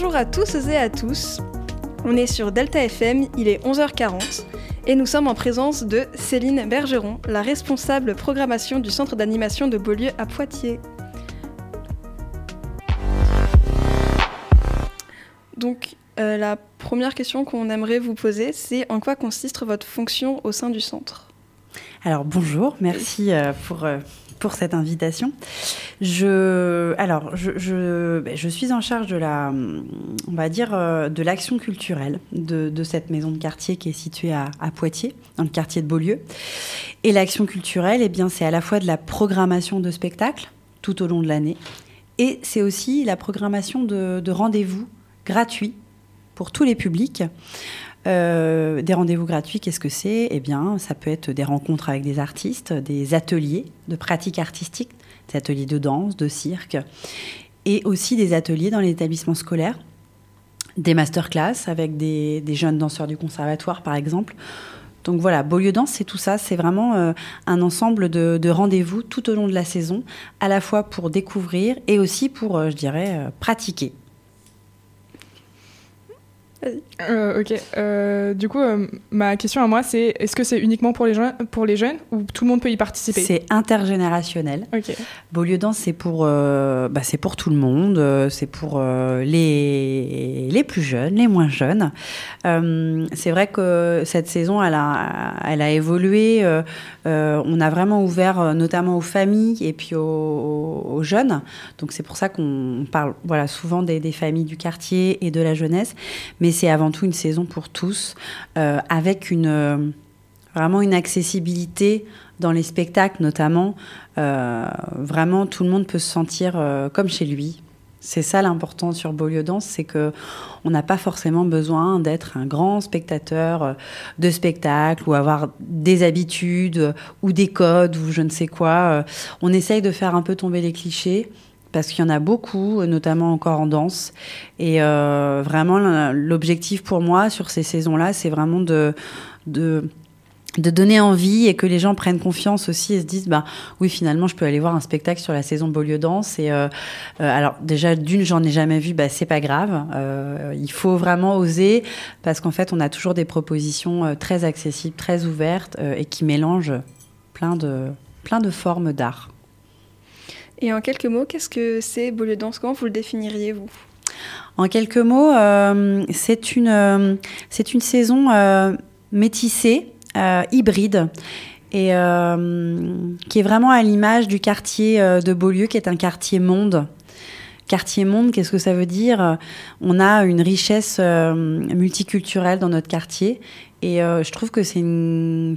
Bonjour à tous et à tous. On est sur Delta FM, il est 11h40 et nous sommes en présence de Céline Bergeron, la responsable programmation du centre d'animation de Beaulieu à Poitiers. Donc, euh, la première question qu'on aimerait vous poser, c'est en quoi consiste votre fonction au sein du centre? Alors, bonjour, merci euh, pour, euh, pour cette invitation. Je, alors, je, ben, je, suis en charge de la, on va dire, de l'action culturelle de, cette maison de quartier qui est située à, à Poitiers, dans le quartier de Beaulieu. Et l'action culturelle, eh bien, c'est à la fois de la programmation de spectacles tout au long de l'année, et c'est aussi la programmation de, de rendez-vous gratuits pour tous les publics. Euh, des rendez-vous gratuits, qu'est-ce que c'est? Eh bien, ça peut être des rencontres avec des artistes, des ateliers de pratique artistique, des ateliers de danse, de cirque, et aussi des ateliers dans l'établissement scolaire, des masterclass avec des, jeunes danseurs du conservatoire, par exemple. Donc voilà, Beaulieu Danse, c'est tout ça. C'est vraiment euh, un ensemble de, rendez-vous tout au long de la saison, à la fois pour découvrir et aussi pour, euh, je dirais, pratiquer. Euh, ok. Euh, du coup, euh, ma question à moi, c'est est-ce que c'est uniquement pour les, jeunes, pour les jeunes ou tout le monde peut y participer? C'est intergénérationnel. Ok. Beaulieu Danse, c'est pour, bah, c'est pour tout le monde. C'est pour les, les plus jeunes, les moins jeunes. c'est vrai que cette saison, elle a, elle a évolué. on a vraiment ouvert notamment aux familles et puis aux, aux jeunes. Donc c'est pour ça qu'on parle voilà, souvent des, des familles du quartier et de la jeunesse. Mais mais c'est avant tout une saison pour tous, euh, avec une, euh, vraiment une accessibilité dans les spectacles notamment. Euh, vraiment, tout le monde peut se sentir comme chez lui. C'est ça l'important sur Beaulieu Danse, c'est que on n'a pas forcément besoin d'être un grand spectateur de spectacle ou avoir des habitudes ou des codes ou je ne sais quoi. On essaye de faire un peu tomber les clichés parce qu'il y en a beaucoup, notamment encore en danse. Et euh, vraiment, l'objectif pour moi sur ces saisons-là, c'est vraiment de, de, donner envie et que les gens prennent confiance aussi et se disent, bah oui, finalement, je peux aller voir un spectacle sur la saison Beaulieu Danse. Et euh, euh, alors, déjà, d'une, j'en ai jamais vu, bah c'est pas grave. il faut vraiment oser parce qu'en fait, on a toujours des propositions très accessibles, très ouvertes et qui mélangent plein de, plein de formes d'art. Et en quelques mots, qu'est-ce que c'est Beaulieu Danse? Comment vous le définiriez, vous? En quelques mots, euh, c'est une, euh, une saison euh, métissée, hybride, et qui est vraiment à l'image du quartier de Beaulieu, qui est un quartier monde. Quartier monde, qu'est-ce que ça veut dire? On a une richesse multiculturelle dans notre quartier et euh, je trouve que c'est une,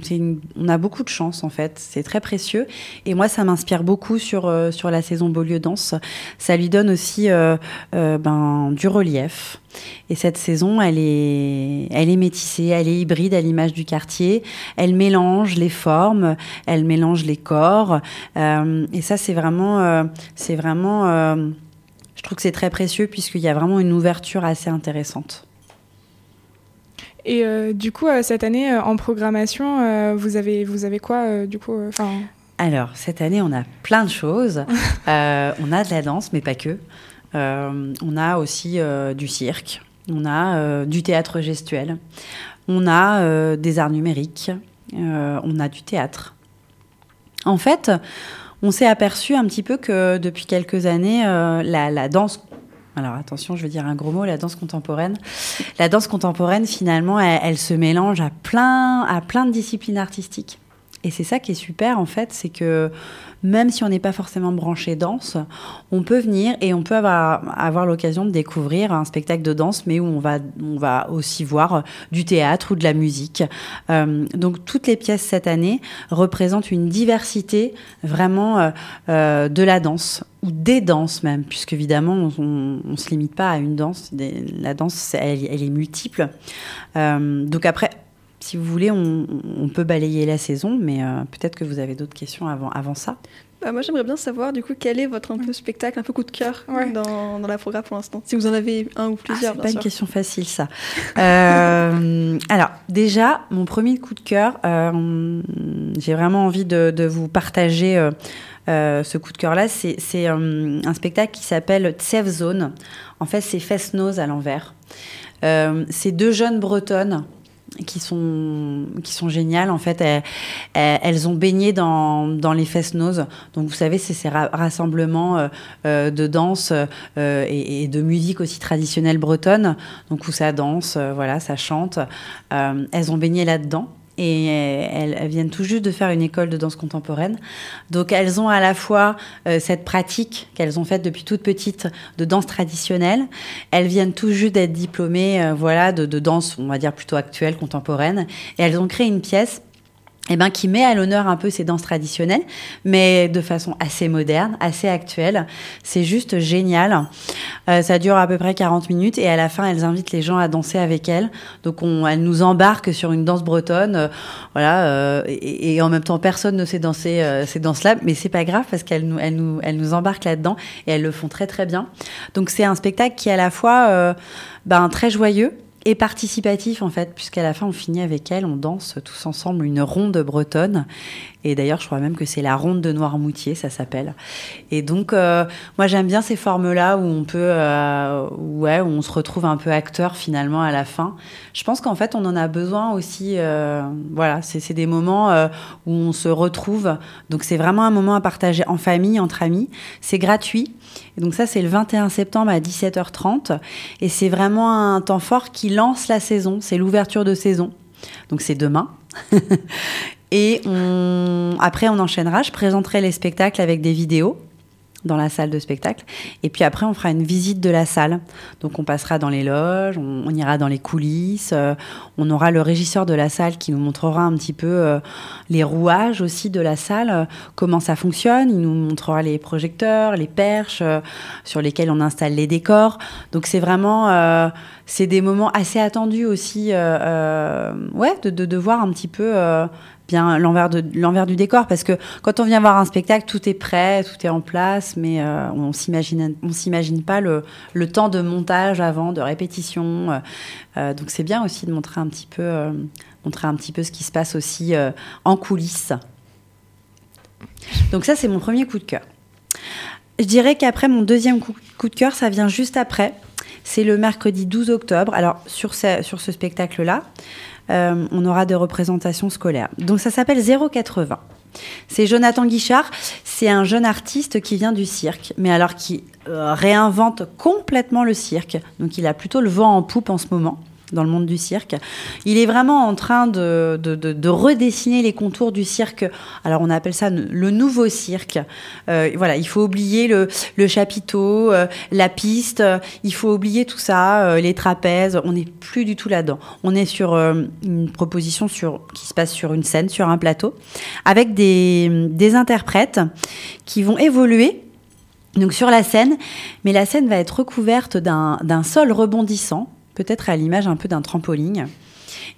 on a beaucoup de chance en fait. C'est très précieux. Et moi, ça m'inspire beaucoup sur euh, sur la saison Beaulieu Danse. Ça lui donne aussi euh, ben du relief. Et cette saison, elle est, elle est métissée, elle est hybride à l'image du quartier. Elle mélange les formes, elle mélange les corps. et ça, c'est vraiment, c'est vraiment. je trouve que c'est très précieux puisqu'il y a vraiment une ouverture assez intéressante. Et euh, du coup, euh, cette année, euh, en programmation, vous, avez, vous avez quoi, du coup Alors, cette année, on a plein de choses. on a de la danse, mais pas que. on a aussi du cirque. On a du théâtre gestuel. On a des arts numériques. on a du théâtre. En fait, on s'est aperçu un petit peu que depuis quelques années, la, la danse alors attention, je veux dire un gros mot, la danse contemporaine. La danse contemporaine, finalement, elle, se mélange à plein, à plein de disciplines artistiques. Et c'est ça qui est super, en fait, c'est que même si on n'est pas forcément branché danse, on peut venir et on peut avoir, l'occasion de découvrir un spectacle de danse, mais où on va, on va aussi voir du théâtre ou de la musique. Euh, donc toutes les pièces cette année représentent une diversité vraiment euh, euh, de la danse ou des danses même, puisque évidemment on, ne se limite pas à une danse. La danse, elle, elle est multiple. donc après, si vous voulez, on, peut balayer la saison, mais euh, peut-être que vous avez d'autres questions avant, avant ça. Bah, moi, j'aimerais bien savoir, du coup, quel est votre un peu spectacle, un peu coup de cœur dans, dans, la programme pour l'instant? Si vous en avez un ou plusieurs, ah, C'est pas une question facile, ça. Euh, alors, déjà, mon premier coup de cœur, euh, j'ai vraiment envie de, vous partager ce coup de cœur-là, c'est un spectacle qui s'appelle Tsev Zone. En fait, c'est Fest-Nose à l'envers. c'est deux jeunes bretonnes qui sont, qui sont géniales. En fait, elles, ont baigné dans, dans les fest. Donc, vous savez, c'est ces rassemblements euh, euh, de danse euh, et, de musique aussi traditionnelle bretonne. Donc, où ça danse, voilà, ça chante. elles ont baigné là-dedans et elles, viennent tout juste de faire une école de danse contemporaine. Donc elles ont à la fois euh, cette pratique qu'elles ont faite depuis toute petite de danse traditionnelle. Elles viennent tout juste d'être diplômées, euh, voilà, de, de danse, on va dire plutôt actuelle, contemporaine. Et elles ont créé une pièce eh ben, qui met à l'honneur un peu ces danses traditionnelles, mais de façon assez moderne, assez actuelle. C'est juste génial. Euh, ça dure à peu près 40 minutes et à la fin, elles invitent les gens à danser avec elles. Donc, on, elles nous embarquent sur une danse bretonne, euh, voilà. Euh, et, et, en même temps, personne ne sait danser ces danses-là, mais c'est pas grave parce qu'elles nous, elles nous, elles nous embarquent là-dedans et elles le font très très bien. Donc, c'est un spectacle qui est à la fois ben, très joyeux et participatif en fait, puisqu'à la fin on finit avec elle, on danse tous ensemble une ronde bretonne. Et d'ailleurs, je crois même que c'est la ronde de Noirmoutier, ça s'appelle. Et donc, euh, moi j'aime bien ces formes-là où on peut, euh, ouais, où on se retrouve un peu acteur finalement à la fin. Je pense qu'en fait on en a besoin aussi. Euh, voilà, c'est des moments où on se retrouve. Donc c'est vraiment un moment à partager en famille, entre amis. C'est gratuit. Et donc ça, c'est le 21 septembre à 17h30. Et c'est vraiment un temps fort qui lance la saison. C'est l'ouverture de saison. Donc c'est demain. et après, on enchaînera. Je présenterai les spectacles avec des vidéos dans la salle de spectacle. Et puis après, on fera une visite de la salle. Donc on passera dans les loges, on, ira dans les coulisses, euh, on aura le régisseur de la salle qui nous montrera un petit peu euh, les rouages aussi de la salle, euh, comment ça fonctionne. Il nous montrera les projecteurs, les perches sur lesquels on installe les décors. Donc c'est vraiment, c'est des moments assez attendus aussi, ouais, de, de, voir un petit peu bien l'envers du décor parce que quand on vient voir un spectacle tout est prêt tout est en place mais euh, on s'imagine on s'imagine pas le, le, temps de montage avant de répétition euh, euh, donc c'est bien aussi de montrer un petit peu montrer un petit peu ce qui se passe aussi en coulisses. Donc ça c'est mon premier coup de cœur. Je dirais qu'après mon deuxième coup, coup de cœur ça vient juste après. C'est le mercredi 12 octobre. Alors sur ce, sur ce spectacle là euh, on aura des représentations scolaires. Donc ça s'appelle 080. C'est Jonathan Guichard, c'est un jeune artiste qui vient du cirque, mais alors qui euh, réinvente complètement le cirque. Donc il a plutôt le vent en poupe en ce moment dans le monde du cirque. Il est vraiment en train de, de, redessiner les contours du cirque. Alors on appelle ça le nouveau cirque. Euh, voilà, il faut oublier le, chapiteau, euh, la piste, il faut oublier tout ça, euh, les trapèzes. On n'est plus du tout là-dedans. On est sur une proposition sur, qui se passe sur une scène, sur un plateau, avec des, des interprètes qui vont évoluer donc sur la scène, mais la scène va être recouverte d'un sol rebondissant peut-être à l'image un peu d'un trampoline.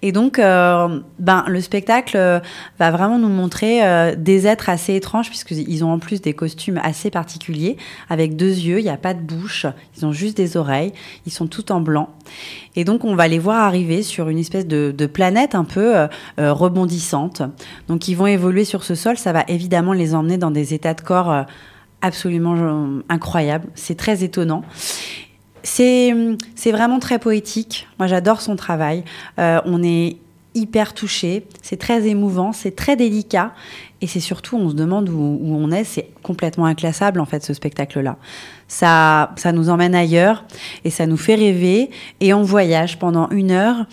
Et donc, euh, ben, le spectacle euh, va vraiment nous montrer euh, des êtres assez étranges, puisqu'ils ont en plus des costumes assez particuliers, avec deux yeux, il n'y a pas de bouche, ils ont juste des oreilles, ils sont tout en blanc. Et donc, on va les voir arriver sur une espèce de, de planète un peu rebondissante. Donc, ils vont évoluer sur ce sol, ça va évidemment les emmener dans des états de corps absolument incroyables. C'est très étonnant. C'est vraiment très poétique. Moi, j'adore son travail. Euh, on est hyper touché. C'est très émouvant, c'est très délicat. Et c'est surtout, on se demande où, on est. C'est complètement inclassable, en fait, ce spectacle-là. Ça, ça nous emmène ailleurs et ça nous fait rêver. Et on voyage pendant une heure.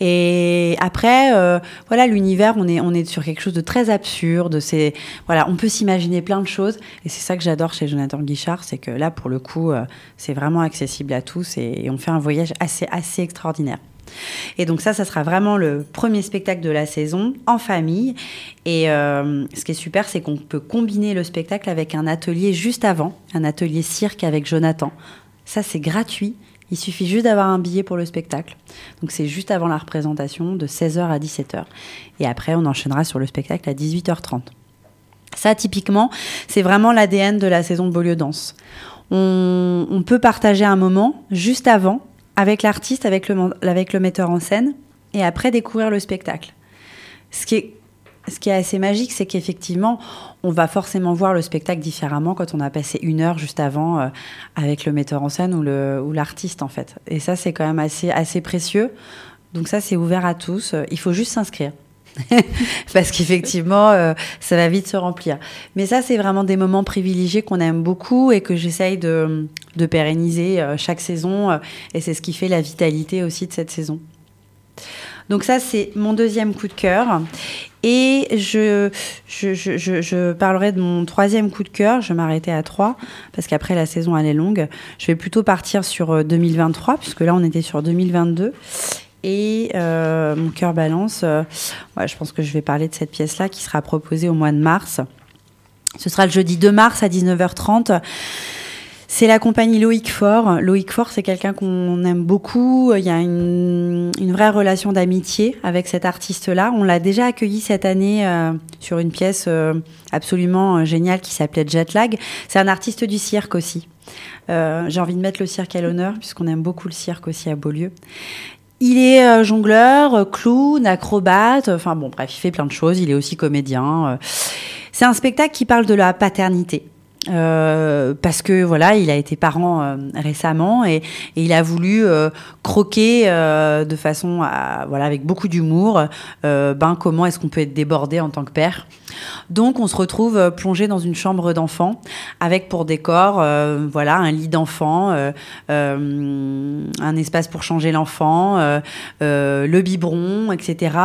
Et après, euh, voilà, l'univers, on est, sur quelque chose de très absurde. C'est, voilà, on peut s'imaginer plein de choses. Et c'est ça que j'adore chez Jonathan Guichard, c'est que là, pour le coup, euh, c'est vraiment accessible à tous et, on fait un voyage assez, assez extraordinaire. Et donc ça, ça sera vraiment le premier spectacle de la saison en famille. Et euh, ce qui est super, c'est qu'on peut combiner le spectacle avec un atelier juste avant, un atelier cirque avec Jonathan. Ça, c'est gratuit. Il suffit juste d'avoir un billet pour le spectacle. Donc c'est juste avant la représentation de 16h à 17h. Et après, on enchaînera sur le spectacle à 18h30. Ça, typiquement, c'est vraiment l'ADN de la saison de Beaulieu Danse. On, peut partager un moment juste avant avec l'artiste, avec le, avec le metteur en scène, et après découvrir le spectacle. Ce qui est ce qui est assez magique, c'est qu'effectivement, on va forcément voir le spectacle différemment quand on a passé une heure juste avant euh, avec le metteur en scène ou l'artiste, en fait. Et ça, c'est quand même assez, assez précieux. Donc ça, c'est ouvert à tous. Il faut juste s'inscrire. parce qu'effectivement, euh, ça va vite se remplir. Mais ça, c'est vraiment des moments privilégiés qu'on aime beaucoup et que j'essaye de, de, pérenniser euh, chaque saison. Et c'est ce qui fait la vitalité aussi de cette saison. Donc ça, c'est mon deuxième coup de cœur. Et je, je, je, parlerai de mon troisième coup de cœur. Je m'arrêter à trois, parce qu'après, la saison, elle est longue. Je vais plutôt partir sur 2023, puisque là, on était sur 2022. Et euh, mon cœur balance. Euh, je pense que je vais parler de cette pièce-là qui sera proposée au mois de mars. Ce sera le jeudi 2 mars à 19h30. C'est la compagnie Loïc Fort. Loïc Fort, c'est quelqu'un qu'on aime beaucoup. Il y a une, vraie relation d'amitié avec cet artiste-là. On l'a déjà accueilli cette année euh, sur une pièce absolument géniale qui s'appelait Jetlag. C'est un artiste du cirque aussi. J'ai envie de mettre le cirque à l'honneur puisqu'on aime beaucoup le cirque aussi à Beaulieu. Il est euh, jongleur, euh, clown, acrobate, enfin bon bref, il fait plein de choses, il est aussi comédien. Euh. C'est un spectacle qui parle de la paternité. Euh, parce que voilà, il a été parent euh, récemment et, et, il a voulu euh, croquer de façon, à, voilà, avec beaucoup d'humour, ben comment est-ce qu'on peut être débordé en tant que père. Donc on se retrouve plongé dans une chambre d'enfant avec pour décor, voilà, un lit d'enfant, un espace pour changer l'enfant, le biberon, etc.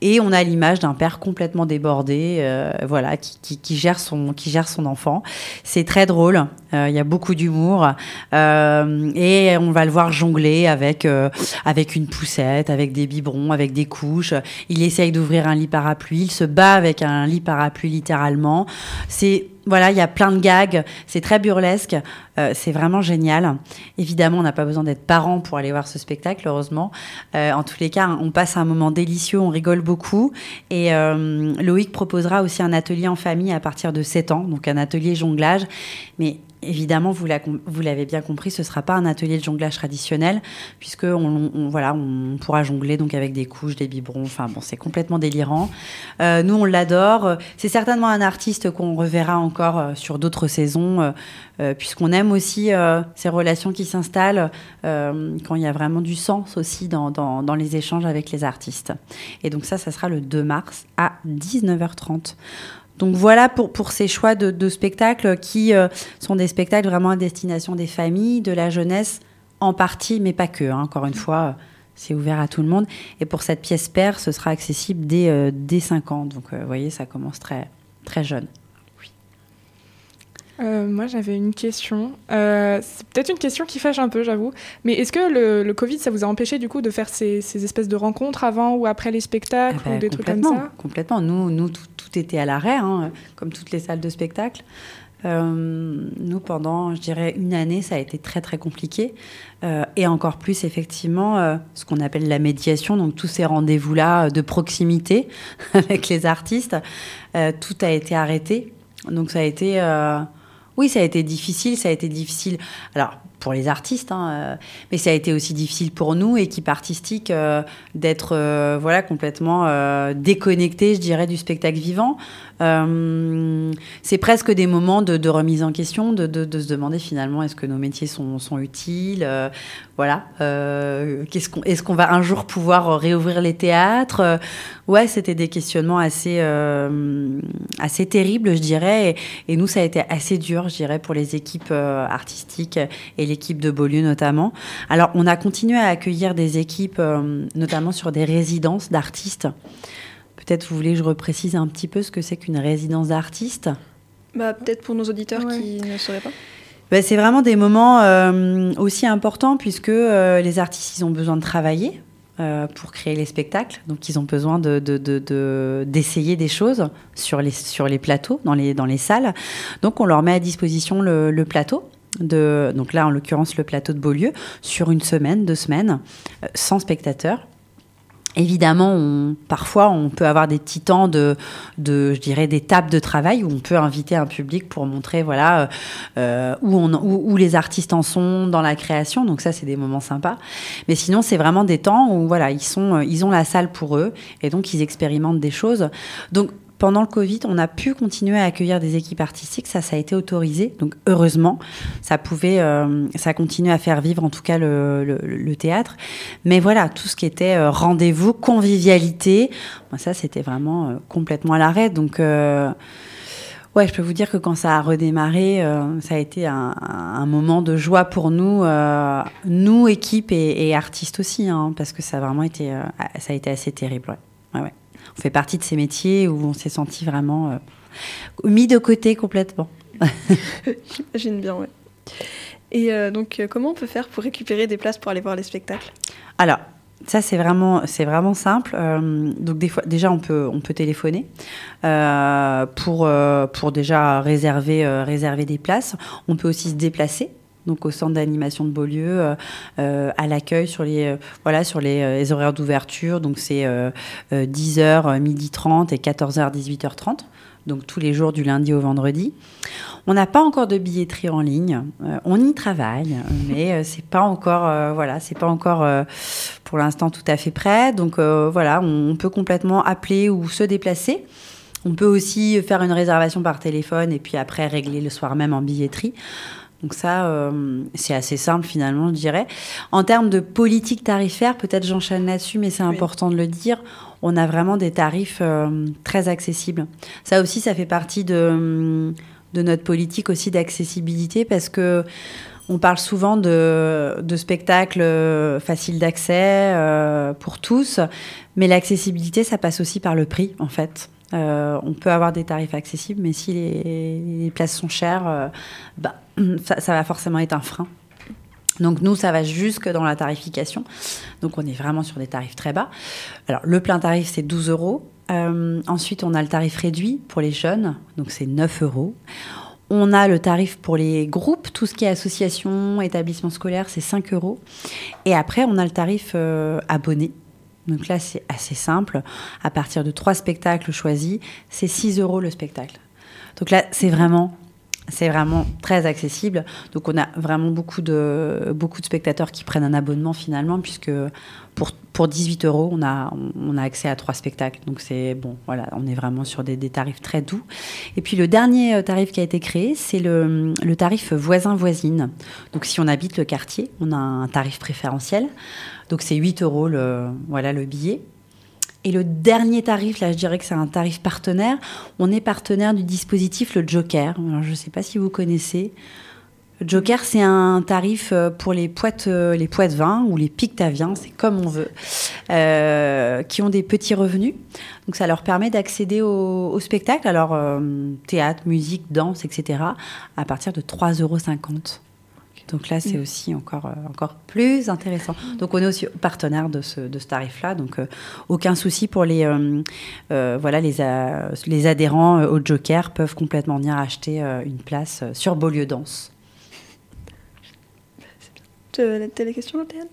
Et on a l'image d'un père complètement débordé, voilà, qui, qui, qui, gère son, qui gère son enfant. C'est très drôle. Euh, il y a beaucoup d'humour euh, et on va le voir jongler avec euh, avec une poussette, avec des biberons, avec des couches. Il essaye d'ouvrir un lit parapluie. Il se bat avec un lit parapluie littéralement. C'est voilà, il y a plein de gags, c'est très burlesque, c'est vraiment génial. Évidemment, on n'a pas besoin d'être parent pour aller voir ce spectacle, heureusement. en tous les cas, on passe un moment délicieux, on rigole beaucoup. Et Loïc proposera aussi un atelier en famille à partir de 7 ans, donc un atelier jonglage. Mais Évidemment, vous l'avez bien compris, ce ne sera pas un atelier de jonglage traditionnel, puisque on, voilà, on pourra jongler donc avec des couches, des biberons. Enfin bon, c'est complètement délirant. Euh, nous, on l'adore. C'est certainement un artiste qu'on reverra encore euh, sur d'autres saisons, euh, puisqu'on aime aussi ces relations qui s'installent quand il y a vraiment du sens aussi dans, dans, les échanges avec les artistes. Et donc ça, ça sera le 2 mars à 19h30. Donc voilà pour, pour ces choix de, spectacles qui euh, sont des spectacles vraiment à destination des familles, de la jeunesse en partie, mais pas que. Hein. Encore une fois, c'est ouvert à tout le monde. Et pour cette pièce père, ce sera accessible dès, euh, dès 5 ans. Donc euh, vous voyez, ça commence très, très jeune. Euh, moi, j'avais une question. Euh, c'est peut-être une question qui fâche un peu, j'avoue. Mais est-ce que le, Covid, ça vous a empêché du coup de faire ces, espèces de rencontres avant ou après les spectacles ah ou bah, des trucs comme ça Complètement. Nous, nous tout, était à l'arrêt, hein, comme toutes les salles de spectacle. Euh, nous, pendant, je dirais, une année, ça a été très très compliqué. et encore plus, effectivement, ce qu'on appelle la médiation, donc tous ces rendez-vous-là de proximité avec les artistes, tout a été arrêté. Donc ça a été oui, ça a été difficile, ça a été difficile. Alors, pour les artistes, hein, euh, mais ça a été aussi difficile pour nous, équipe artistique, euh, d'être euh, voilà complètement déconnecté, je dirais, du spectacle vivant. c'est presque des moments de, remise en question, de, se demander finalement est-ce que nos métiers sont, sont utiles, voilà. qu'on, est-ce qu'on va un jour pouvoir réouvrir les théâtres Ouais, c'était des questionnements assez assez terribles, je dirais, et, et, nous ça a été assez dur, je dirais, pour les équipes artistiques et l'équipe de Beaulieu notamment. Alors, on a continué à accueillir des équipes, euh, notamment sur des résidences d'artistes. Peut-être vous voulez que je reprécise un petit peu ce que c'est qu'une résidence d'artiste? Bah, Peut-être pour nos auditeurs qui ne sauraient pas. Bah, c'est vraiment des moments euh, aussi importants puisque euh, les artistes, ils ont besoin de travailler. pour créer les spectacles. Donc, ils ont besoin d'essayer de, des choses sur les, plateaux, dans les, salles. Donc, on leur met à disposition le plateau donc là en l'occurrence le plateau de Beaulieu, sur une semaine, deux semaines, euh, sans spectateurs. Évidemment, parfois, on peut avoir des petits temps de, je dirais, des tables de travail où on peut inviter un public pour montrer, voilà, euh, où, on, où, les artistes en sont dans la création. Donc ça, c'est des moments sympas. Mais sinon, c'est vraiment des temps où, voilà, ils sont, ils ont la salle pour eux et donc ils expérimentent des choses. Donc pendant le Covid, on a pu continuer à accueillir des équipes artistiques. Ça, ça a été autorisé. Donc, heureusement, ça pouvait, euh, ça continue à faire vivre en tout cas le, théâtre. Mais voilà, tout ce qui était euh, rendez-vous, convivialité, ça, c'était vraiment euh, complètement à l'arrêt. Donc, Ouais, je peux vous dire que quand ça a redémarré, ça a été un, moment de joie pour nous, nous équipe et, artistes aussi, hein, parce que ça a vraiment été, ça a été assez terrible. Ouais. Ouais, on fait partie de ces métiers où on s'est senti vraiment euh, mis de côté complètement. J'imagine bien, ouais. Et euh, donc, euh, comment on peut faire pour récupérer des places pour aller voir les spectacles? Alors, ça c'est vraiment c'est vraiment simple. donc des fois déjà on peut on peut téléphoner pour pour déjà réserver réserver des places. On peut aussi se déplacer donc au centre d'animation de Beaulieu, euh, euh, à l'accueil sur les euh, voilà sur les, horaires d'ouverture. Donc c'est 10h, midi 30 et 14h, 18h30. Donc tous les jours du lundi au vendredi. On n'a pas encore de billetterie en ligne. on y travaille, mais c'est pas encore voilà, c'est pas encore pour l'instant tout à fait prêt. Donc voilà, on peut complètement appeler ou se déplacer. On peut aussi faire une réservation par téléphone et puis après régler le soir même en billetterie. Donc ça, euh, c'est assez simple finalement, je dirais. En termes de politique tarifaire, peut-être j'enchaîne là-dessus, mais c'est important de le dire, on a vraiment des tarifs euh, très accessibles. Ça aussi, ça fait partie de, de notre politique aussi d'accessibilité parce que on parle souvent de, de spectacles euh, faciles d'accès pour tous, mais l'accessibilité, ça passe aussi par le prix, en fait. On peut avoir des tarifs accessibles, mais si les, places sont chères, bah, ça, va forcément être un frein. Donc nous, ça va jusque dans la tarification. Donc on est vraiment sur des tarifs très bas. Alors le plein tarif, c'est 12 euros. Euh, ensuite, on a le tarif réduit pour les jeunes, donc c'est 9 euros. On a le tarif pour les groupes, tout ce qui est association, établissement scolaire, c'est 5 euros. Et après, on a le tarif euh, abonné. Donc là, c'est assez simple. À partir de trois spectacles choisis, c'est 6 euros le spectacle. Donc là, c'est vraiment c'est vraiment très accessible. Donc on a vraiment beaucoup de, beaucoup de spectateurs qui prennent un abonnement finalement, puisque pour, pour 18 euros, on a, on a accès à trois spectacles. Donc c'est bon, voilà, on est vraiment sur des, tarifs très doux. Et puis le dernier euh, tarif qui a été créé, c'est le, le tarif voisin-voisine. Donc si on habite le quartier, on a un tarif préférentiel. Donc c'est 8 euros voilà, le billet. Et le dernier tarif, là, je dirais que c'est un tarif partenaire. On est partenaire du dispositif Le Joker. Alors, je ne sais pas si vous connaissez. Le Joker, c'est un tarif euh, pour les poètes, euh, les poètes vins ou les pictaviens, c'est comme on veut, euh, qui ont des petits revenus. Donc, ça leur permet d'accéder au, spectacle, alors théâtre, musique, danse, etc., à partir de 3,50 euros. Donc là, c'est mm. aussi encore, euh, encore plus intéressant. Donc on est aussi partenaire de ce, de ce tarif-là. Donc euh, aucun souci pour les, euh, voilà, les, les adhérents au Joker peuvent complètement venir acheter une place sur Beaulieu Danse. Tu as des questions, Théane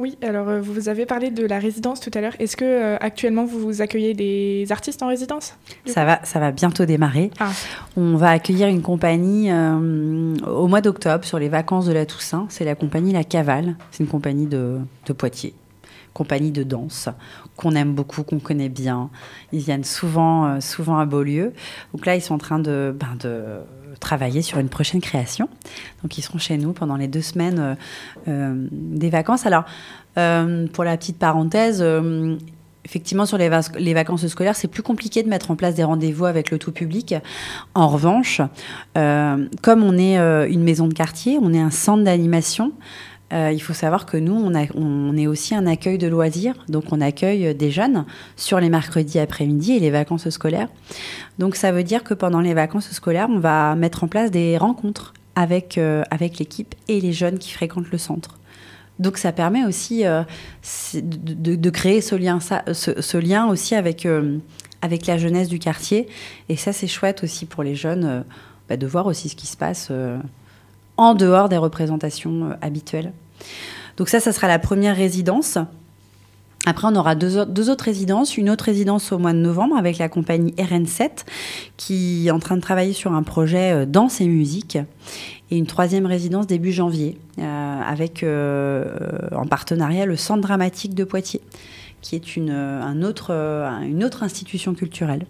oui, alors euh, vous avez parlé de la résidence tout à l'heure. Est-ce que euh, actuellement vous accueillez des artistes en résidence Ça va, ça va bientôt démarrer. Ah. On va accueillir une compagnie euh, au mois d'octobre sur les vacances de la Toussaint. C'est la compagnie La Cavale. C'est une compagnie de, Poitiers, compagnie de danse qu'on aime beaucoup, qu'on connaît bien. Ils viennent souvent, souvent à Beaulieu. Donc là, ils sont en train de, ben de travailler sur une prochaine création. Donc ils seront chez nous pendant les deux semaines euh, euh, des vacances. Alors, euh, pour la petite parenthèse, effectivement, sur les, vacances scolaires, c'est plus compliqué de mettre en place des rendez-vous avec le tout public. En revanche, comme on est une maison de quartier, on est un centre d'animation, euh, il faut savoir que nous, on, est aussi un accueil de loisirs. Donc, on accueille des jeunes sur les mercredis après-midi et les vacances scolaires. Donc, ça veut dire que pendant les vacances scolaires, on va mettre en place des rencontres avec, euh, avec l'équipe et les jeunes qui fréquentent le centre. Donc, ça permet aussi euh, de, créer ce lien, ce, lien aussi avec, avec la jeunesse du quartier. Et ça, c'est chouette aussi pour les jeunes bah, de voir aussi ce qui se passe en dehors des représentations euh, habituelles. Donc ça, ça sera la première résidence. Après, on aura deux, autres résidences. Une autre résidence au mois de novembre avec la compagnie RN7 qui est en train de travailler sur un projet euh, danse et musique. Et une troisième résidence début janvier euh, avec en partenariat le Centre dramatique de Poitiers qui est une, un autre, une autre institution culturelle.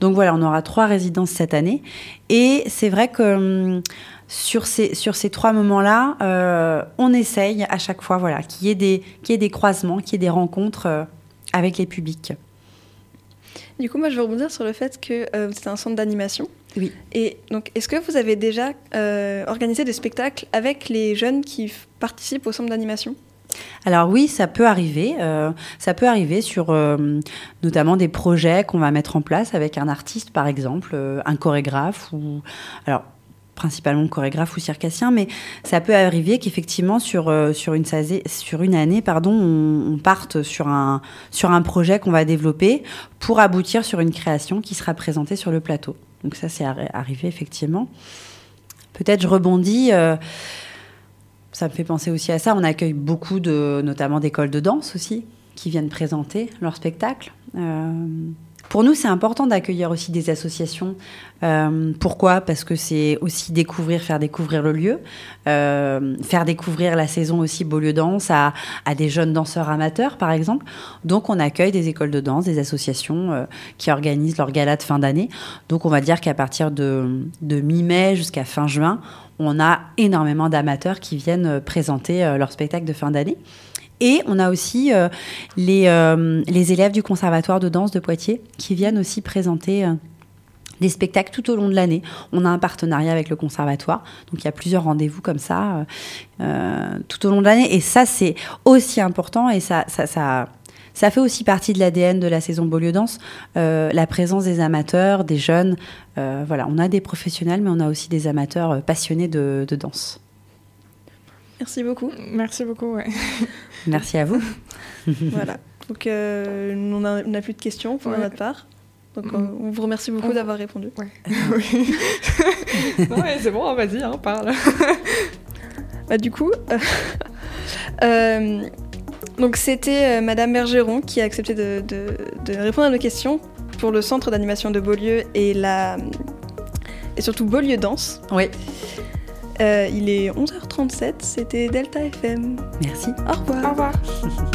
Donc voilà, on aura trois résidences cette année. Et c'est vrai que hum, sur ces, sur ces trois moments-là, euh, on essaye à chaque fois voilà, qu'il y, ait des, qu'il y ait des croisements, qu'il y ait des rencontres euh, avec les publics. Du coup, moi, je veux rebondir sur le fait que euh, c'est un centre d'animation. Oui. Et donc, est-ce que vous avez déjà organisé des spectacles avec les jeunes qui participent au centre d'animation? Alors oui, ça peut arriver. ça peut arriver sur notamment des projets qu'on va mettre en place avec un artiste, par exemple, un chorégraphe ou alors principalement chorégraphe ou circassien, mais ça peut arriver qu'effectivement sur, euh, sur, une, année, pardon, on, parte sur un, sur un projet qu'on va développer pour aboutir sur une création qui sera présentée sur le plateau. Donc ça, c'est arrivé effectivement. Peut-être je rebondis. Ça me fait penser aussi à ça. On accueille beaucoup de, notamment d'écoles de danse aussi, qui viennent présenter leur spectacle. Euh, pour nous, c'est important d'accueillir aussi des associations. Euh, pourquoi? Parce que c'est aussi découvrir, faire découvrir le lieu, euh, faire découvrir la saison aussi Beaulieu Danse à, des jeunes danseurs amateurs, par exemple. Donc, on accueille des écoles de danse, des associations qui organisent leur gala de fin d'année. Donc, on va dire qu'à partir de mi-mai jusqu'à fin juin, on a énormément d'amateurs qui viennent présenter leur spectacle de fin d'année. Et on a aussi euh, les, euh, élèves du Conservatoire de danse de Poitiers qui viennent aussi présenter euh, des spectacles tout au long de l'année. On a un partenariat avec le conservatoire, donc il y a plusieurs rendez-vous comme ça tout au long de l'année. Et ça, c'est aussi important et ça, ça, ça, ça, fait aussi partie de l'ADN de la saison Beaulieu Danse, la présence des amateurs, des jeunes. voilà, on a des professionnels, mais on a aussi des amateurs passionnés de, de danse. Merci beaucoup. Merci beaucoup, ouais. Merci à vous. voilà. Donc, euh, on n'a plus de questions pour notre part. Donc, mm. on vous remercie beaucoup d'avoir répondu. Ouais. oui. c'est bon, vas-y, hein, parle. bah, du coup, euh, euh, donc c'était Madame Bergeron qui a accepté de, de, répondre à nos questions pour le centre d'animation de Beaulieu et la et surtout Beaulieu Danse. Oui. Euh, il est 11h37, c'était Delta FM. Merci. Au revoir. Au revoir.